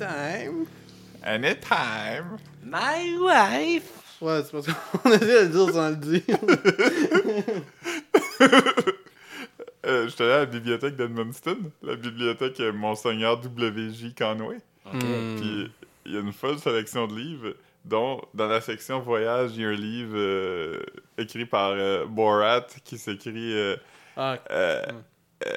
Anytime. Anytime. My wife! Ouais, c'est parce qu'on essaie de le dire sans le dire. Euh, J'étais allé à la bibliothèque d'Edmundston, la bibliothèque euh, Monseigneur W.J. Conway. Hmm. Puis il y a une folle sélection de livres, dont dans la section voyage, il y a un livre euh, écrit par euh, Borat qui s'écrit euh, Ah, euh, Hmm. euh,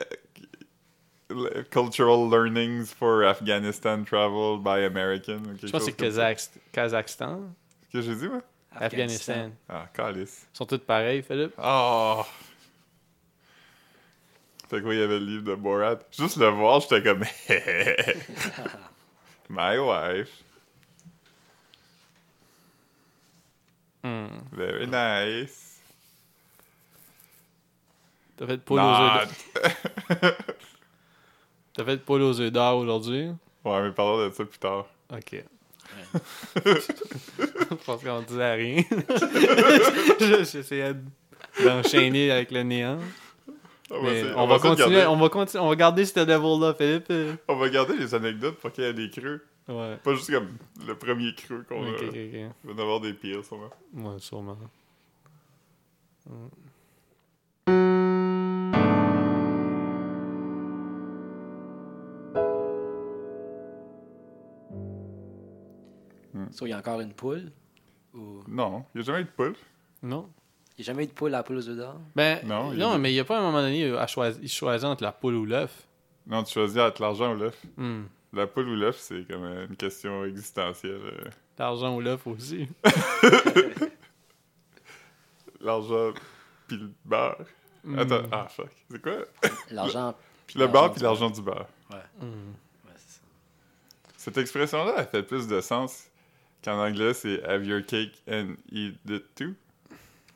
Cultural Learnings for Afghanistan Travel by American. je pense que c'est Kazakhstan, Ce que j'ai dit, moi? Afghanistan. Ah, calice. Ils sont tous pareils, Philippe. Oh! Fait que oui, il y avait le livre de Borat. Juste le voir, j'étais comme... My wife. Hmm. Very nice. T'as fait Not. d'or. T'as fait poule aux œufs d'or aujourd'hui? Ouais, mais parlons de ça plus tard. Ok. je pense qu'on disait rien. Je- J'essayais d'enchaîner avec le néant. On va, on, continuer, garder- on va continuer, on va garder ce level-là, Philippe. on va garder les anecdotes pour qu'il y ait des creux. Ouais. Pas juste comme le premier creux qu'on Ok, a. ok, ok. Il va y avoir des pires, sûrement. Ouais, sûrement. So, il y a encore une poule? Ou... Non, il n'y a jamais eu de poule. Non? Il n'y a jamais eu de poule à la poule aux œufs d'or? Ben, Non, non, il y a- mais il n'y a pas un moment donné à choisir, il choisit entre la poule ou l'œuf. Non, tu choisis entre l'argent ou l'œuf. Hmm. La poule ou l'œuf, c'est comme euh, une question existentielle. euh. L'argent ou l'œuf aussi. L'argent puis le beurre. Hmm. Attends, ah fuck. C'est quoi? L'argent. puis Le beurre puis l'argent du beurre. Hmm. Ouais, ça. Cette expression-là, elle fait plus de sens qu'en anglais, c'est have your cake and eat it too.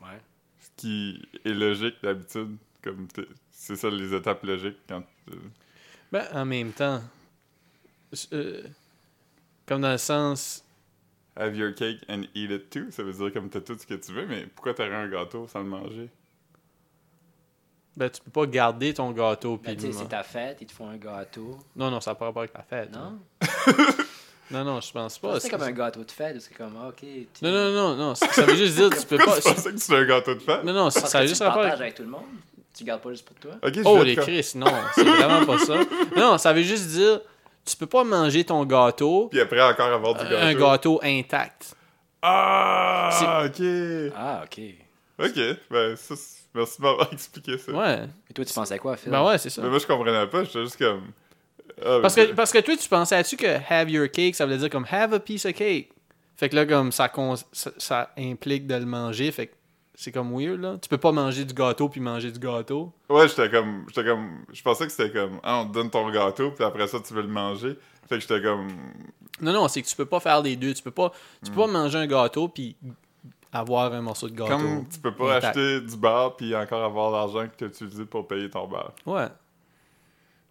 Ouais. Ce qui est logique d'habitude. Comme c'est ça les étapes logiques quand. euh, Ben, en même temps, euh, comme dans le sens, have your cake and eat it too, ça veut dire comme t'as tout ce que tu veux, mais pourquoi t'aurais un gâteau sans le manger? ben, tu peux pas garder ton gâteau Ben, tu sais, le c'est ta fête, ils te font un gâteau. Non, non, ça n'a pas rapport avec la fête. Non? Non, non, je pense pas. c'est comme un gâteau de fête, c'est comme, ah, ok. tu- Non, non, non, non, ça ça veut juste dire tu peux pas. tu pensais que c'était un gâteau de fête? Non, non, ça, tu juste rapport partages avec. tout le monde. Tu gardes pas juste pour toi. Ok, je Oh, les Chris, non, c'est vraiment pas ça. Non, ça veut juste dire tu peux pas manger ton gâteau, Puis après encore avoir du gâteau. un gâteau intact. Ah, ok. Ah, ok. Ok, ben ça, c'est- merci de m'avoir expliqué ça. Ouais. Et toi, tu pensais quoi, Phil? Ben ouais, c'est ça. Mais moi, je comprenais pas, j'étais juste comme. Ah, Parce que, parce que toi, tu pensais-tu que have your cake, ça voulait dire comme have a piece of cake? Fait que là, comme ça, ça, ça implique de le manger, fait que c'est comme weird, là. Tu peux pas manger du gâteau puis manger du gâteau. Ouais, j'étais comme. J'étais comme. Je pensais que c'était comme. Ah, on te donne ton gâteau, puis après ça, tu veux le manger. Fait que j'étais comme. Non, non, c'est que tu peux pas faire les deux. Tu peux pas, tu Hmm. peux pas manger un gâteau puis avoir un morceau de gâteau. Comme tu peux pas intact. acheter du beurre, puis encore avoir l'argent que tu as utilisé pour payer ton beurre. Ouais.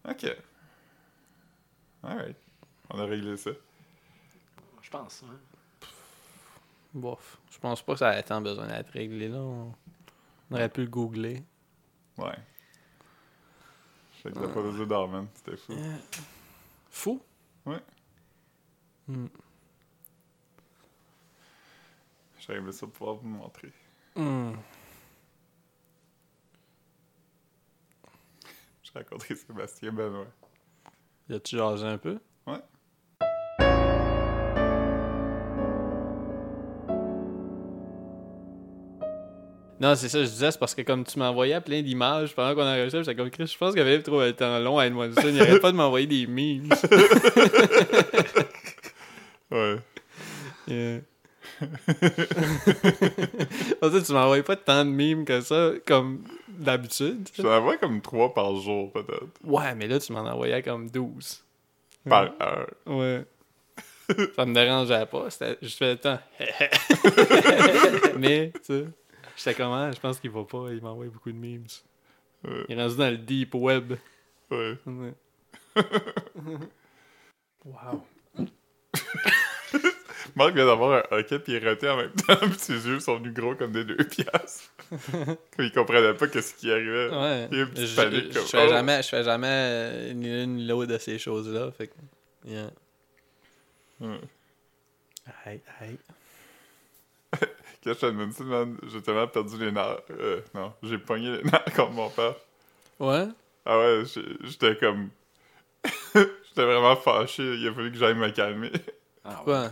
Ok. Alright. On a réglé ça. Je pense, hein. Bof. Je pense pas que ça ait tant besoin d'être réglé, là. On on aurait pu le googler. Ouais. Je sais que t'as pas les œufs d'or, man. C'était fou. Fou? Ouais. Hmm. J'aurais aimé ça pouvoir vous montrer. Hmm. J'ai rencontré Sébastien Benoît. Y a-tu jasé un peu? Ouais. Non, c'est ça, je disais, c'est parce que comme tu m'envoyais plein d'images pendant qu'on enregistrait, j'étais comme Chris, je pense qu'avait trop le temps long à ça. Il arrête pas de m'envoyer des memes. Ouais. Yeah. en fait, tu m'envoies pas tant de memes que ça, comme d'habitude. J'en envoie comme trois par jour, peut-être. Ouais, mais là, tu m'en envoyais comme 12. Par heure. Ouais. ça me dérangeait pas. C'était, je fais le temps. mais, tu sais, j'étais comment? Je pense qu'il va pas. Il m'envoie beaucoup de memes. Ouais. Il est rendu dans le deep web. Ouais. Ouais. wow. Marc vient d'avoir un hockey puis en même temps, puis ses yeux sont venus gros comme des deux piastres. Il comprenait pas qu'est-ce qui arrivait. Ouais. Il y a une petite Je, panique je fais oh. jamais, je fais jamais ni l'une ni l'autre de ces choses-là. Fait que, yeah. Ouais. Aïe, aïe. J'étais à man, j'ai tellement perdu les nerfs. Euh, non, j'ai pogné les nerfs contre mon père. Ouais? Ah ouais, j'étais comme. j'étais vraiment fâché. Il a fallu que j'aille me calmer. Ah, ouais. Quoi?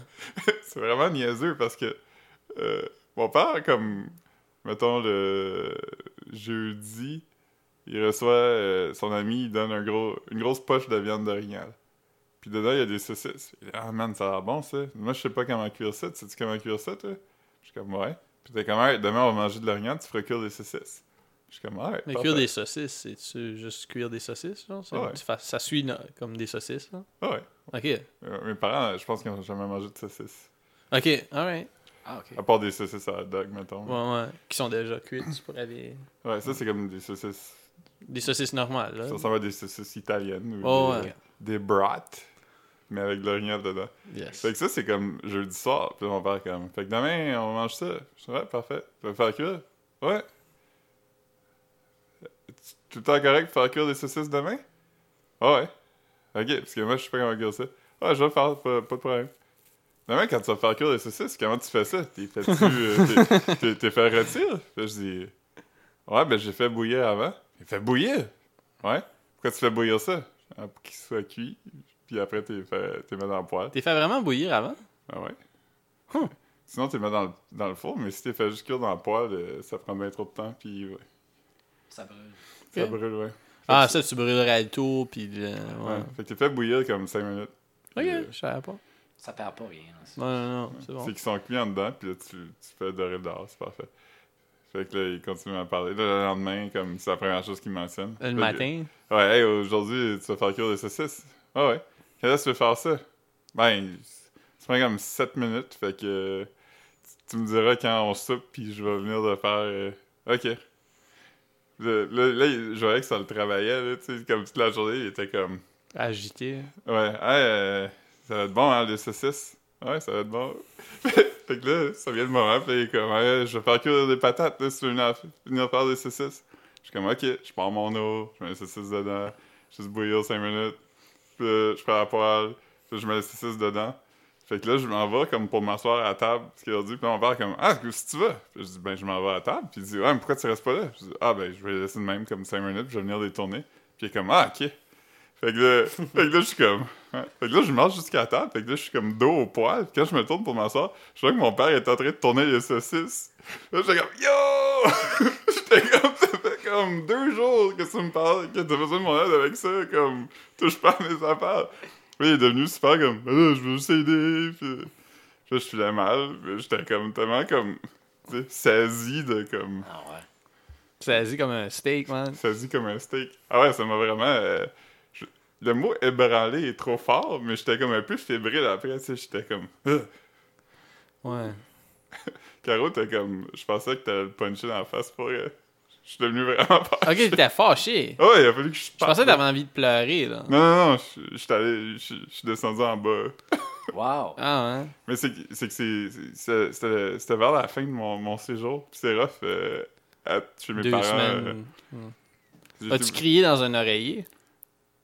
C'est vraiment niaiseux parce que euh, mon père, comme, mettons, le jeudi, il reçoit euh, son ami, il donne un gros, une grosse poche de viande d'orignal. Puis dedans, il y a des saucisses. Il dit, ah man, ça a l'air bon ça. Moi, je sais pas comment cuire ça. Tu sais comment cuire ça, toi? Je suis comme, ouais. Puis t'es comme, ouais, demain, on va manger de l'orignal, tu feras cuire des saucisses. Je suis comme, ouais. Mais parfait. cuire des saucisses, c'est-tu juste cuire des saucisses, genre? Ça, Ouais. ça suit no- comme des saucisses, là? Ah ouais. Ok. Euh, mes parents, je pense qu'ils n'ont jamais mangé de saucisses. Ok, alright. Ah, ok. À part des saucisses à hot dog, mettons. Ouais, ouais. Qui sont déjà cuites, tu pourrais les... Ouais, ça, c'est comme des saucisses. Des saucisses normales, là. Ça ressemble à des saucisses italiennes. Ou Oh, des, ouais. des brats, mais avec de l'orignal dedans. Yes. Fait que ça, c'est comme jeudi soir. Puis mon père, comme, fait que demain, on mange ça. Je dis, ouais, parfait. Tu vas faire cuire? Ouais. Tu- Tout le temps correct pour faire cuire des saucisses demain? Ah ouais? Ok, parce que moi, je sais pas comment cuire ça. Ouais, je vais le faire, pas, pas de problème. Demain, quand tu vas faire cuire des saucisses, comment tu fais ça? T'es fait-tu, euh, t'es- t'es- t'es fait rôtir? Je dis, ouais, ben j'ai fait bouillir avant. Il fait bouillir? Ouais. Pourquoi tu fais bouillir ça? Ah, pour qu'il soit cuit, puis après, t'es fait, t'es mis dans le poêle. T'es fait vraiment bouillir avant? Ah ouais. Sinon, tu le mets dans le, dans le four, mais si tu fait juste cuire dans le poêle, euh, ça prend bien trop de temps, puis ouais, Ça brûle. Ça brûle, ouais. Ah, ça, tu brûlerais le tout, puis... le- Ouais. Ouais. Fait que t'es fait bouillir comme 5 minutes. Ok, euh, je savais pas. Ça perd pas rien. Non, non, non, c'est bon. C'est qu'ils sont cuits en dedans, puis là, tu, tu fais dorer dehors, c'est parfait. Fait que là, il continue à parler. Là, le lendemain, comme c'est la première chose qu'il mentionne. Le Fait que- matin? Ouais, hey, aujourd'hui, tu vas faire cuire des saucisses. Ah ouais. Quelle heure tu veux faire ça? Ben, ça prend comme 7 minutes, fait que tu, tu me diras quand on soupe, puis je vais venir de faire. euh, ok. Le- Là, je voyais que ça le travaillait, là, tu sais, comme toute la journée, il était comme. Agité. Ouais, hey, euh, ça va être bon, hein, les saucisses? Ouais, ça va être bon. fait que là, ça vient le moment, puis il est comme, ouais, je vais faire cuire des patates, là, si tu veux venir, venir faire des saucisses. Je suis comme, ok, je prends mon eau, je mets les saucisses dedans, je juste bouillir 5 minutes, puis là, je prends la poêle, puis je mets les saucisses dedans. Fait que là, je m'en vais comme pour m'asseoir à la table, ce qu'il a dit, puis mon père comme, ah, si tu vas. Puis je dis, ben, je m'en vais à la table, puis il dit, ouais, mais pourquoi tu restes pas là? Je dis, ah, ben, je vais laisser de même comme 5 minutes, puis je vais venir les tourner. Puis il est comme, ah, ok. Fait que là, fait que là je suis comme. ouais. Fait que là, je marche jusqu'à la table. Fait que là, je suis comme dos au poêle. Puis quand je me tourne pour m'asseoir, je vois que mon père est en train de tourner les saucisses. Là, j'étais comme Yo! j'étais comme. Ça fait comme deux jours que tu me parles, que t'as besoin de mon aide avec ça. Comme, touche pas à mes affaires. Puis il est devenu super comme. Ah, là, je veux juste aider. Puis puis là, je filais mal. Puis j'étais comme tellement comme. saisi de comme. Ah ouais. Agi comme un steak, man. saisi comme un steak. Ah ouais, ça m'a vraiment. euh, je- Le mot ébranlé est trop fort, mais j'étais comme un peu fébrile après, j'étais comme. Ugh. Ouais. Caro, t'es comme. Je pensais que t'allais le puncher dans la face pour. euh, Je suis devenu vraiment Ok, fâché. t'étais fâché. Ah ouais, il a fallu que je Je parte. pensais que t'avais envie de pleurer, là. Non, non, non, je je suis allé. Je je suis descendu en bas. Wow. Ah, ouais. Mais c'est que c'est que c'est- c'est- c'était vers la fin de mon, mon séjour. Puis c'est rough euh, à- chez mes Deux parents. semaines. euh, j'ai As-tu crié dans un oreiller?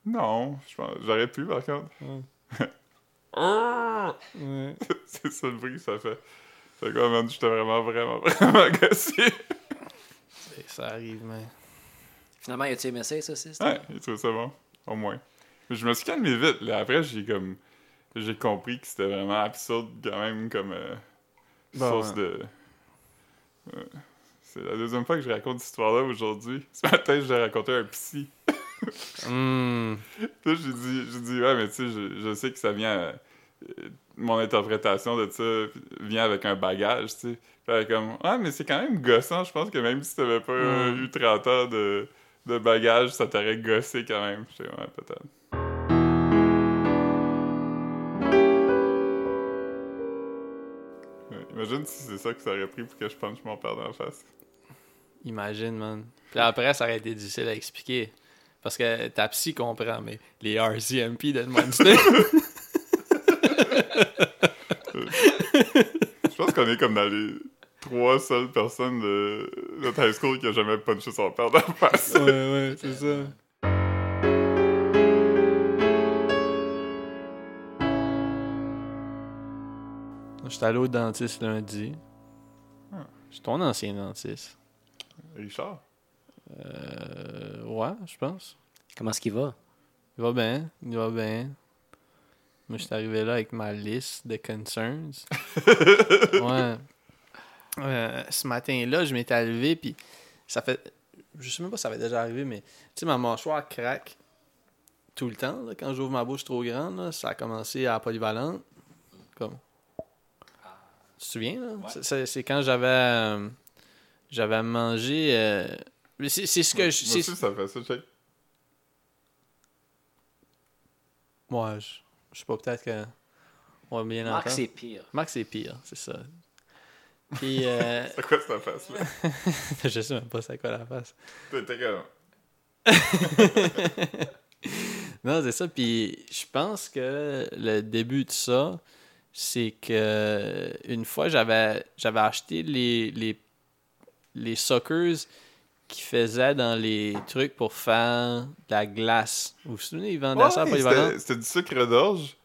Non, je pense- j'aurais pu par contre. C'est ça le bruit que ça fait. Fait que, ouais, man, j'étais vraiment, vraiment, vraiment gossé. Ça arrive, mais. Finalement, as-tu aimé ça, les saucisses? Ouais, il trouvait ça bon, au moins. Mais je me suis calmé vite. Là. Après, j'ai comme. J'ai compris que c'était vraiment absurde, quand même, comme. euh, Bon, source ouais. de. Ouais. C'est la deuxième fois que je raconte cette histoire-là aujourd'hui. Ce matin, je l'ai raconté à un psy. Hum. Là, j'ai dit, j'ai dit, ouais, mais tu sais, je, je sais que ça vient. euh, mon interprétation de ça vient avec un bagage, tu sais. Fait comme, ouais, mais c'est quand même gossant. Je pense que même si t'avais pas Mm. eu 30 ans de, de bagage, ça t'aurait gossé quand même. Ouais, peut-être. Ouais, Imagine si c'est ça que ça aurait pris pour que je punch mon père dans la face. Imagine, man. Puis après, ça aurait été difficile à expliquer. Parce que ta psy comprend, mais les RCMP de Monster. Je pense qu'on est comme dans les trois seules personnes de notre high school qui a jamais punché son père dans la face. ouais, ouais, c'est ça. J'étais allé au dentiste lundi. Ah. Je suis ton ancien dentiste. Richard? Euh, ouais, je pense. Comment est-ce qu'il va? Il va bien, il va bien. Moi, je suis arrivé là avec ma liste de concerns. ouais. Euh, ce matin-là, je m'étais levé, puis ça fait. Je sais même pas si ça avait déjà arrivé, mais tu sais, ma mâchoire craque tout le temps. là, quand j'ouvre ma bouche trop grande, là, ça a commencé à polyvalente. Comme. Tu te souviens, là? Ouais. C'est- quand j'avais. euh, j'avais mangé. euh, mais c'est c'est ce que je. Moi aussi, ça fait ça, check. Ouais, je, je sais pas, peut-être que. On va bien Marc, c'est pire. Marc, c'est pire, c'est ça. Puis, euh, C'est quoi cette face-là? je sais même pas c'est quoi la face. T'étais comme. Non, c'est ça. Puis, je pense que le début de ça, c'est que une fois, j'avais j'avais acheté les, les, les suckers qui faisaient dans les trucs pour faire de la glace. Vous vous souvenez, ils vendaient ça Ouais, Polyvalent? c'était- du sucre d'orge.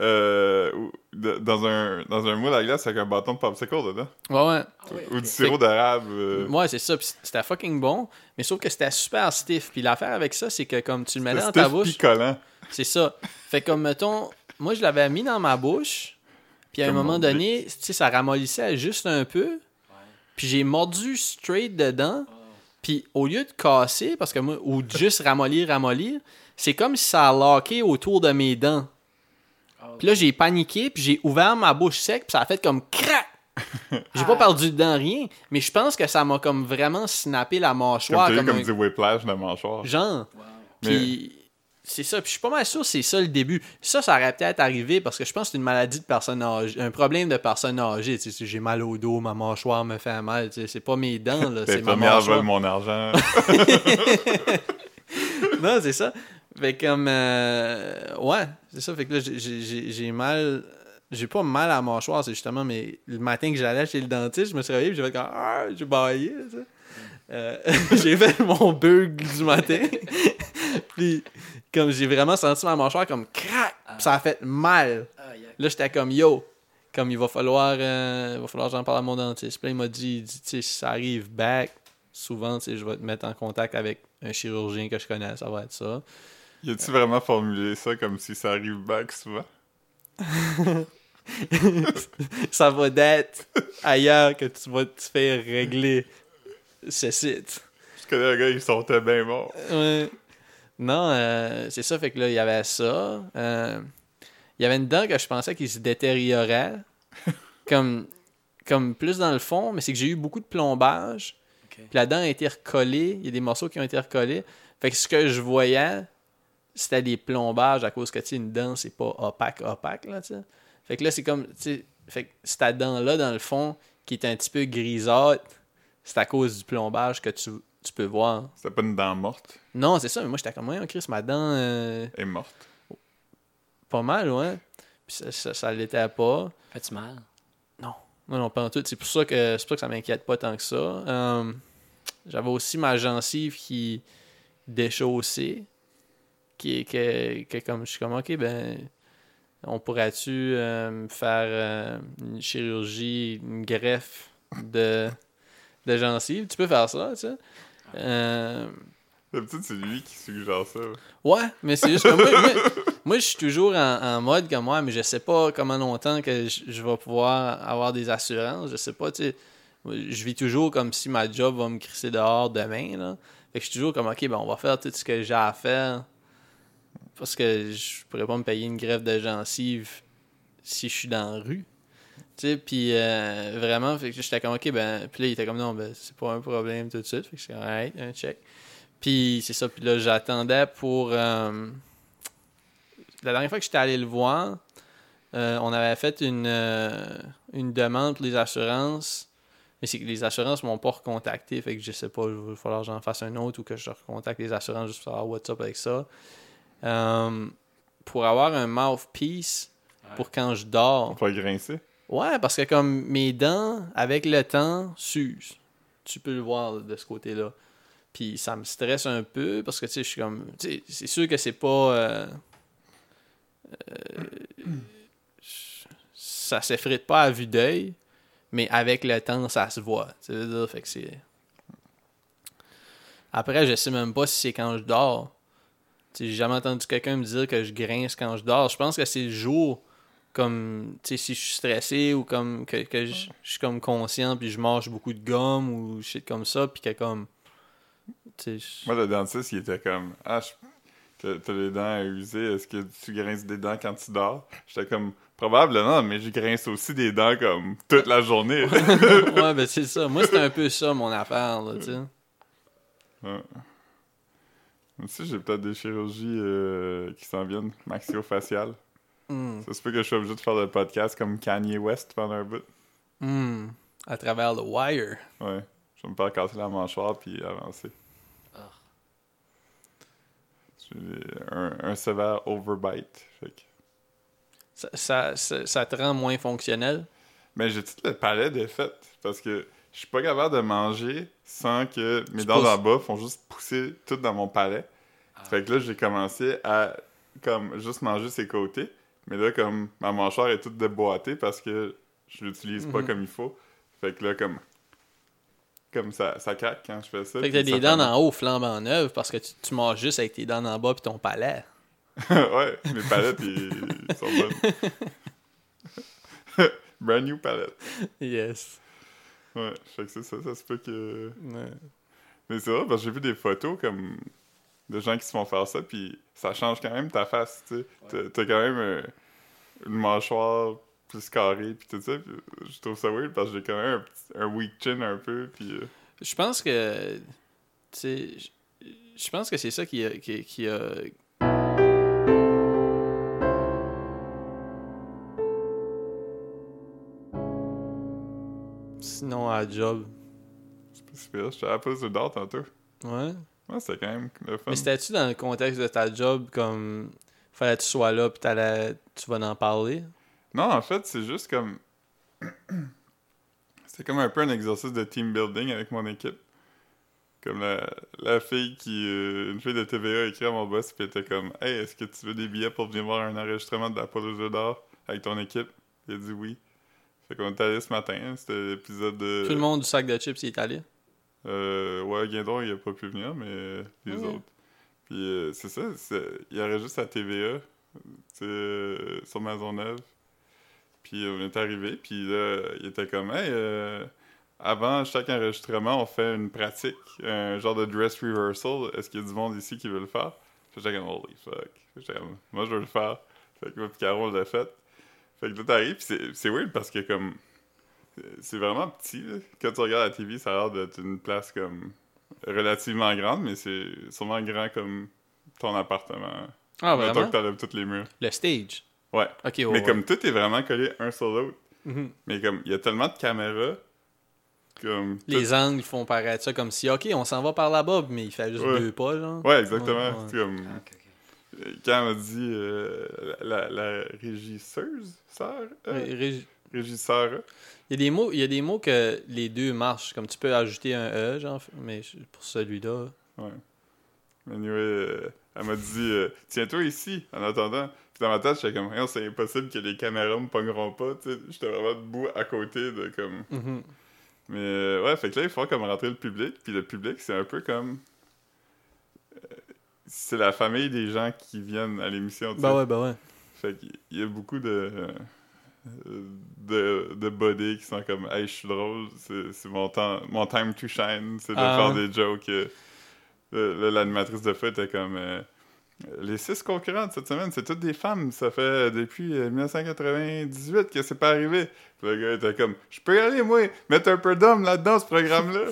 Euh, dans, un, dans un moule à glace avec un bâton de popsicle dedans. Ouais, ouais. Ou du sirop d'érable. euh, Ouais, c'est ça. Puis c'était fucking bon. Mais sauf que c'était super stiff. Puis l'affaire avec ça, c'est que comme tu le mets dans ta bouche. picolant. C'est ça. Fait comme, mettons, moi, je l'avais mis dans ma bouche, puis à un moment donné, tu sais, ça ramollissait juste un peu, puis j'ai mordu straight dedans, puis au lieu de casser, parce que moi, ou de juste ramollir, ramollir, c'est comme si ça a locké autour de mes dents. Puis là, j'ai paniqué, puis j'ai ouvert ma bouche sec, puis ça a fait comme crac! J'ai pas perdu dedans rien, mais je pense que ça m'a comme vraiment snappé la Comme, mâchoire. Comme, comme un- du whiplash de mâchoire. Genre. Wow. Puis c'est ça. Puis je suis pas mal sûr que c'est ça le début. Ça, ça aurait peut-être arrivé parce que je pense que c'est une maladie de personne âgée, un problème de personne âgée. Tu sais, j'ai mal au dos, ma mâchoire me fait mal. tu sais, C'est pas mes dents, là, c'est ma mâchoire. vole mon argent. non, c'est ça. Fait comme. euh, ouais, c'est ça. Fait que là, j'ai- mal. J'ai pas mal à la mâchoire, c'est justement, mais le matin que j'allais chez le dentiste, je me suis réveillé et j'ai fait comme. Ah, j'ai baillé. Euh, j'ai fait mon bug du matin. puis, comme j'ai vraiment senti ma mâchoire comme crac, puis ça a fait mal. Là, j'étais comme yo, comme il va falloir, euh, il va falloir que j'en parle à mon dentiste. Puis là, il m'a dit, il dit, tu sais, si ça arrive back, souvent, tu sais, je vais te mettre en contact avec un chirurgien que je connais, ça va être ça. Y a-tu vraiment formulé ça comme si ça arrive back souvent? ça va d'être ailleurs que tu vas te faire régler ce site. Je connais un gars, il sortait bien mort. Ouais. Non, euh, c'est ça, fait que là, il y avait ça. Euh, il y avait une dent que je pensais qu'il se détériorait. comme, comme plus dans le fond, mais c'est que j'ai eu beaucoup de plombage. Puis la dent a été recollée. Il y a des morceaux qui ont été recollés. Fait que ce que je voyais, c'était des plombages à cause que, tu sais, une dent, c'est pas opaque, opaque, là, tu sais. Fait que là, c'est comme, tu sais, fait que cette dent-là, dans le fond, qui est un petit peu grisâtre, c'est à cause du plombage que tu, tu peux voir. C'était pas une dent morte? Non, c'est ça, mais moi, j'étais comme, ouais, Chris, ma dent, euh, est morte. pas mal, ouais. Puis ça, ça, ça l'était pas. Fais-tu mal? Non, non, pas en tout. C'est pour ça que c'est pour ça que ça m'inquiète pas tant que ça. Euh, J'avais aussi ma gencive qui déchaussée. Qui est que, que comme je suis comme ok ben on pourrait-tu euh, faire euh, une chirurgie, une greffe de, de gencive? Tu peux faire ça, tu sais. Euh, D'habitude, c'est lui qui suggère ça. Ouais, mais c'est juste que moi, moi, moi, je suis toujours en, en mode comme moi, mais je sais pas comment longtemps que je, je vais pouvoir avoir des assurances. Je sais pas, tu sais. Je vis toujours comme si ma job va me crisser dehors demain, là. Fait que je suis toujours comme, OK, ben on va faire tout ce que j'ai à faire. Parce que je pourrais pas me payer une greffe de gencive si je suis dans la rue. Tu sais, puis euh, vraiment, fait que j'étais comme, OK, ben, puis là, il était comme, non, ben, c'est pas un problème tout de suite. Fait que j'étais comme, un check. Puis c'est ça, puis là, j'attendais pour. euh, La dernière fois que j'étais allé le voir, euh, on avait fait une, une demande pour les assurances. Mais c'est que les assurances m'ont pas recontacté. Fait que je sais pas, il va falloir que j'en fasse un autre ou que je recontacte les assurances juste pour savoir what's up avec ça. Pour avoir un mouthpiece pour quand je dors. On peut grincer. Ouais, parce que comme mes dents, avec le temps, s'usent. Tu peux le voir de ce côté-là. Puis ça me stresse un peu parce que tu sais, je suis comme. c'est sûr que c'est pas. euh, euh, ça s'effrite pas à vue d'œil, mais avec le temps, ça se voit. Fait que c'est. Après, je sais même pas si c'est quand je dors. J'ai jamais entendu quelqu'un me dire que je grince quand je dors. Je pense que c'est le jour, comme, tu sais, si je suis stressé ou comme que, que je, je suis comme conscient puis je mange beaucoup de gomme ou shit comme ça, puis que comme. Tu sais, je- Moi, le dentiste, il était comme Ah, t'as les dents à user, est-ce que tu grinces des dents quand tu dors J'étais comme Probablement, mais je grince aussi des dents comme toute la journée. ouais, ben c'est ça. Moi, c'était un peu ça, mon affaire, là, tu sais. Ouais. Moi aussi, j'ai peut-être des chirurgies euh, qui s'en viennent, maxillofaciales. Hmm. Ça se peut que je sois obligé de faire le podcast comme Kanye West pendant un bout. Hmm. À travers le wire. Ouais. Je vais me faire casser la mâchoire puis avancer. Ah. Un, un sévère overbite. Fait que... Ça, ça, ça, ça te rend moins fonctionnel? Mais j'ai tout le palais défait parce que je suis pas capable de manger sans que mes Tu dents d'en bas font juste pousser tout dans mon palais. Ah. Fait que là, j'ai commencé à comme juste manger ses côtés. Mais là, comme ma mâchoire est toute déboîtée parce que je l'utilise pas Mhm. comme il faut. Fait que là, comme. Comme ça, ça craque quand je fais ça. Fait que t'as des dents en haut flambant neuves parce que tu, tu manges juste avec tes dents en bas puis ton palais. ouais, mes palettes, ils sont bonnes. Brand new palette. Yes. Ouais, fait que c'est ça, ça se peut que. Ouais. Mais c'est vrai, parce que j'ai vu des photos comme de gens qui se font faire ça, puis ça change quand même ta face, tu sais. T'as- T'as quand même euh, une mâchoire plus carrée, puis tout ça. puis je trouve ça weird parce que j'ai quand même un, petit- un weak chin un peu, puis. euh, Je pense que. Tu sais. je- Je pense que c'est ça qui a, qui, qui a. Sinon, à la job. c'est pas si pire. J'étais à la pause de dents tantôt. Ouais. Ouais, c'était quand même le fun. Mais c'était-tu dans le contexte de ta job comme. Fallait que tu sois là puis tu vas en parler? Non, en fait, c'est juste comme. C'était comme un peu un exercice de team building avec mon équipe. Comme la, la fille qui. euh, une fille de TVA a écrit à mon boss, puis elle était comme Hey, est-ce que tu veux des billets pour venir voir un enregistrement de la Polo Jeu d'or avec ton équipe Il a dit oui. Fait qu'on est allé ce matin, hein, c'était l'épisode de. Tout le monde du sac de chips il est allé? Euh, ouais, Guindon, il a pas pu venir, mais euh, les autres. Puis euh, c'est ça, il enregistre à TVA, tu sais, euh, sur Maisonneuve. Puis on est arrivé, puis là, il était comme, hey, euh, avant chaque enregistrement, on fait une pratique, un genre de dress rehearsal. Est-ce qu'il y a du monde ici qui veut le faire? J'étais comme, holy fuck. Comme, moi, je veux le faire. Fait que moi, puis Caro, on l'a fait. Fait que là, t'arrives, puis c'est- c'est weird parce que, comme, c'est vraiment petit, là. Quand tu regardes la TV, ça a l'air d'être une place, comme, relativement grande, mais c'est sûrement grand comme ton appartement. Ah, Mettons vraiment? que t'enlèves tous les murs. Le stage? Ouais. Ok, ouais. mais ouais. comme tout est vraiment collé un sur l'autre. Mhm. Mais comme, il y a tellement de caméras, comme... tout- Les angles font paraître ça comme si, ok, on s'en va par là-bas, mais il fait juste Ouais. deux pas, genre. Ouais, exactement. Ouais, ouais. C'est comme... Ah, ok. Quand m'a dit euh, la, la régisseuse, sœur, euh, régisseur, Il y, a des mots, il y a des mots que les deux marchent. Comme tu peux ajouter un E, genre, mais pour celui-là. ouais. Anyway, euh, elle m'a dit euh, tiens-toi ici en attendant. Puis dans ma tête, j'étais comme c'est impossible que les caméras me pogneront pas. J'étais vraiment debout à côté de comme. Mhm. Mais euh, ouais, fait que là, il faut comme rentrer le public. Puis le public, c'est un peu comme. C'est la famille des gens qui viennent à l'émission. Bah ouais, bah ouais. Fait qu'il y a beaucoup de. Euh, de, de body qui sont comme Hey, je suis drôle, c'est mon temps, mon time to shine, c'est de Ah. faire des jokes. euh. L'animatrice de fête était comme euh, Les six concurrentes cette semaine, c'est toutes des femmes, ça fait depuis euh, 1998 que c'est pas arrivé. Puis le gars était comme Je peux y aller, moi, mettre un peu d'homme là-dedans, ce programme-là.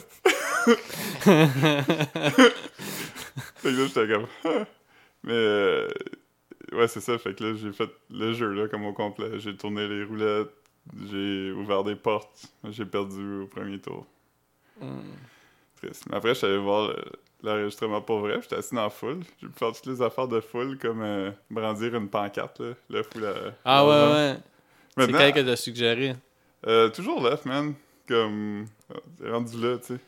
fait que là, j'étais comme Mais euh, ouais, c'est ça. Fait que là, j'ai fait le jeu là, comme au complet. J'ai tourné les roulettes, j'ai ouvert des portes, j'ai perdu au premier tour. Mm. Triste. Mais après, je suis allé voir le- l'enregistrement pour vrai. J'étais assis dans la foule. J'ai pu faire toutes les affaires de foule, comme euh, brandir une pancarte. Là, le fou, la, Ah ouais, ouais. C'est quel que t'as suggéré? euh, toujours left, man. Comme, rendu là, tu sais.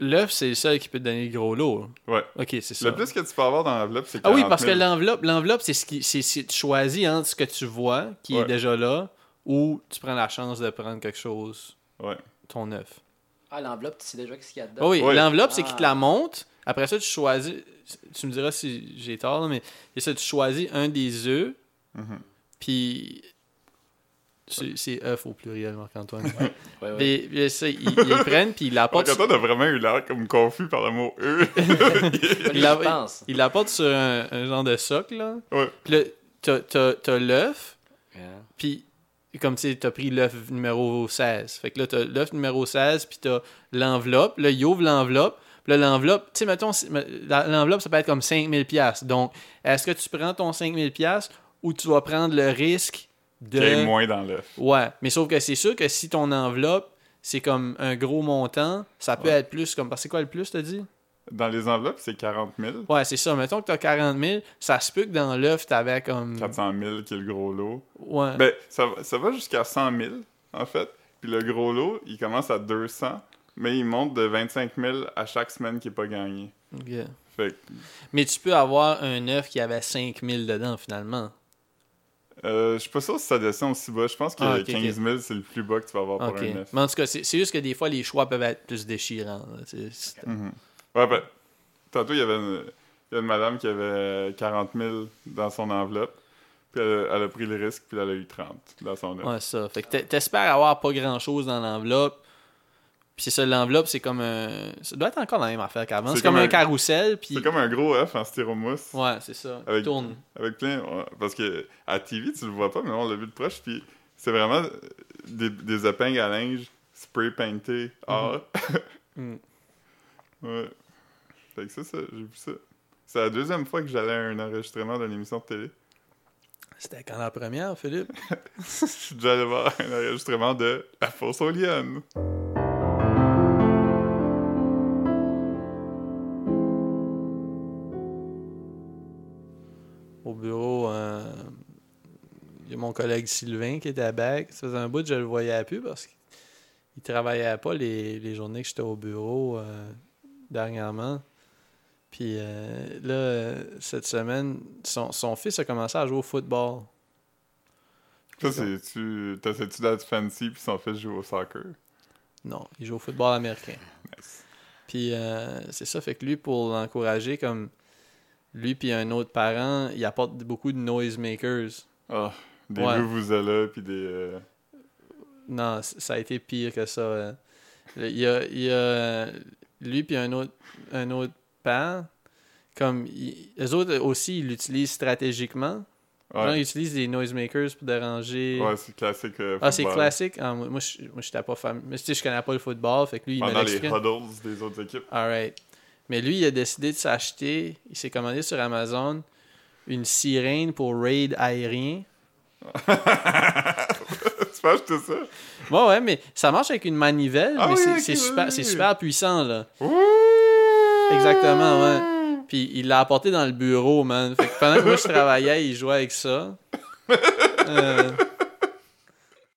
L'œuf, c'est le seul qui peut te donner le gros lot. Ouais. Ok, c'est ça. Le plus que tu peux avoir dans l'enveloppe, c'est Ah oui, 40 parce que 000. l'enveloppe, l'enveloppe, c'est ce qui, c'est, c'est- tu choisis entre ce que tu vois, qui est déjà là, ou tu prends la chance de prendre quelque chose, Ouais. ton œuf. Ah, l'enveloppe, tu sais déjà ce qu'il y a dedans. Ah oui, Ouais. l'enveloppe, c'est Ah. qu'il te la monte. Après ça, tu choisis. Tu me diras si j'ai tort, là, mais c'est ça, tu choisis un des œufs, Mhm. puis. C'est c'est œuf au pluriel, Marc-Antoine. Ouais, ouais. Ça, ils, prennent, puis ils l'apportent. Marc-Antoine a vraiment eu l'air comme confus par le mot. Moi, il la- j'y pense. Ils l'apportent sur un, un genre de socle, là. ouais. Puis là, t'as- t'as t'as l'œuf, Yeah. Puis, comme tu sais, t'as pris l'œuf numéro 16. Fait que là, t'as l'œuf numéro 16, puis t'as l'enveloppe. Là, il ouvre l'enveloppe. Puis là, l'enveloppe, tu sais, mettons, l'enveloppe, ça peut être comme 5000$. piastres. Donc, est-ce que tu prends ton 5000$ piastres ou tu vas prendre le risque de. Ait moins dans l'œuf. Ouais, mais sauf que c'est sûr que si ton enveloppe, c'est comme un gros montant, ça peut Ouais. être plus comme. parce que C'est quoi le plus, t'as dit? Dans les enveloppes, c'est 40 000. Ouais, c'est ça. Mettons que t'as 40 000, ça se peut que dans l'œuf, t'avais comme. 400 000 qui est le gros lot. Ouais. Ben, ça, va- ça va jusqu'à 100 000, en fait. Puis le gros lot, il commence à 200, mais il monte de 25 000 à chaque semaine qui n'est pas gagné. Ok. Fait que, Mais tu peux avoir un œuf qui avait 5000 dedans, finalement. Euh, je suis pas sûr si ça descend aussi bas. Je pense que Ah, ok, 15 000, c'est le plus bas que tu vas avoir pour un œuf. Mais en tout cas, c'est juste que des fois, les choix peuvent être plus déchirants. C'est- c'est- Mhm. Ouais, ben, tantôt, il y avait une, il y une madame qui avait 40 000 dans son enveloppe. Puis elle, elle a pris le risque, puis elle a eu 30 dans son œuf. Ouais, ça. Fait que t'es- t'espères avoir pas grand-chose dans l'enveloppe. Puis c'est ça, l'enveloppe, c'est comme un... Ça doit être encore la même affaire qu'avant. C'est comme, comme un carrousel, puis... C'est comme un gros œuf en styromousse. Ouais, c'est ça. Avec- Tourne. Avec plein. parce que à TV, tu le vois pas, mais on l'a vu de proche. Puis c'est vraiment des, des épingles à linge spray painté or. Mhm. ouais. Fait que ça, ça j'ai vu ça. C'est la deuxième fois que j'allais à un enregistrement d'une émission de télé. C'était quand la première, Philippe? Je suis déjà allé voir un enregistrement de La Fosse aux Lions. Collègue Sylvain qui était à BAC. Ça faisait un bout que je le voyais plus parce qu'il travaillait pas les, les journées que j'étais au bureau euh, dernièrement. Puis euh, là, cette semaine, son, son fils a commencé à jouer au football. Ça, c'est-tu. T'essaies-tu d'être fancy, puis son fils joue au soccer? Non, il joue au football américain. Nice. Puis euh, c'est ça, fait que lui, pour l'encourager, comme lui puis un autre parent, il apporte beaucoup de noisemakers. Ah, des Ouais. vuvuzelas, puis des. euh, Non, ça a été pire que ça. hein. Il y a, il y a lui puis un autre, un autre père, comme ils- eux autres aussi, ils l'utilisent stratégiquement. Genre, ils Ouais, utilisent des noisemakers pour déranger. ouais c'est classique. euh, ah, c'est classique. Ah, moi, moi, je moi, j'étais pas famille. Mais tu sais, je connais pas le football, fait que lui, il me Pendant les huddles des autres équipes. Alright. Mais lui, il a décidé de s'acheter, il s'est commandé sur Amazon une sirène pour raid aérien. Tu peux acheter ça? Ouais, ouais, mais ça marche avec une manivelle, Ah mais oui, c'est super, oui, c'est oui. super puissant, là. Ouh! Exactement, ouais. Puis il l'a apporté dans le bureau, man. Fait que pendant que moi je travaillais, il jouait avec ça. Euh,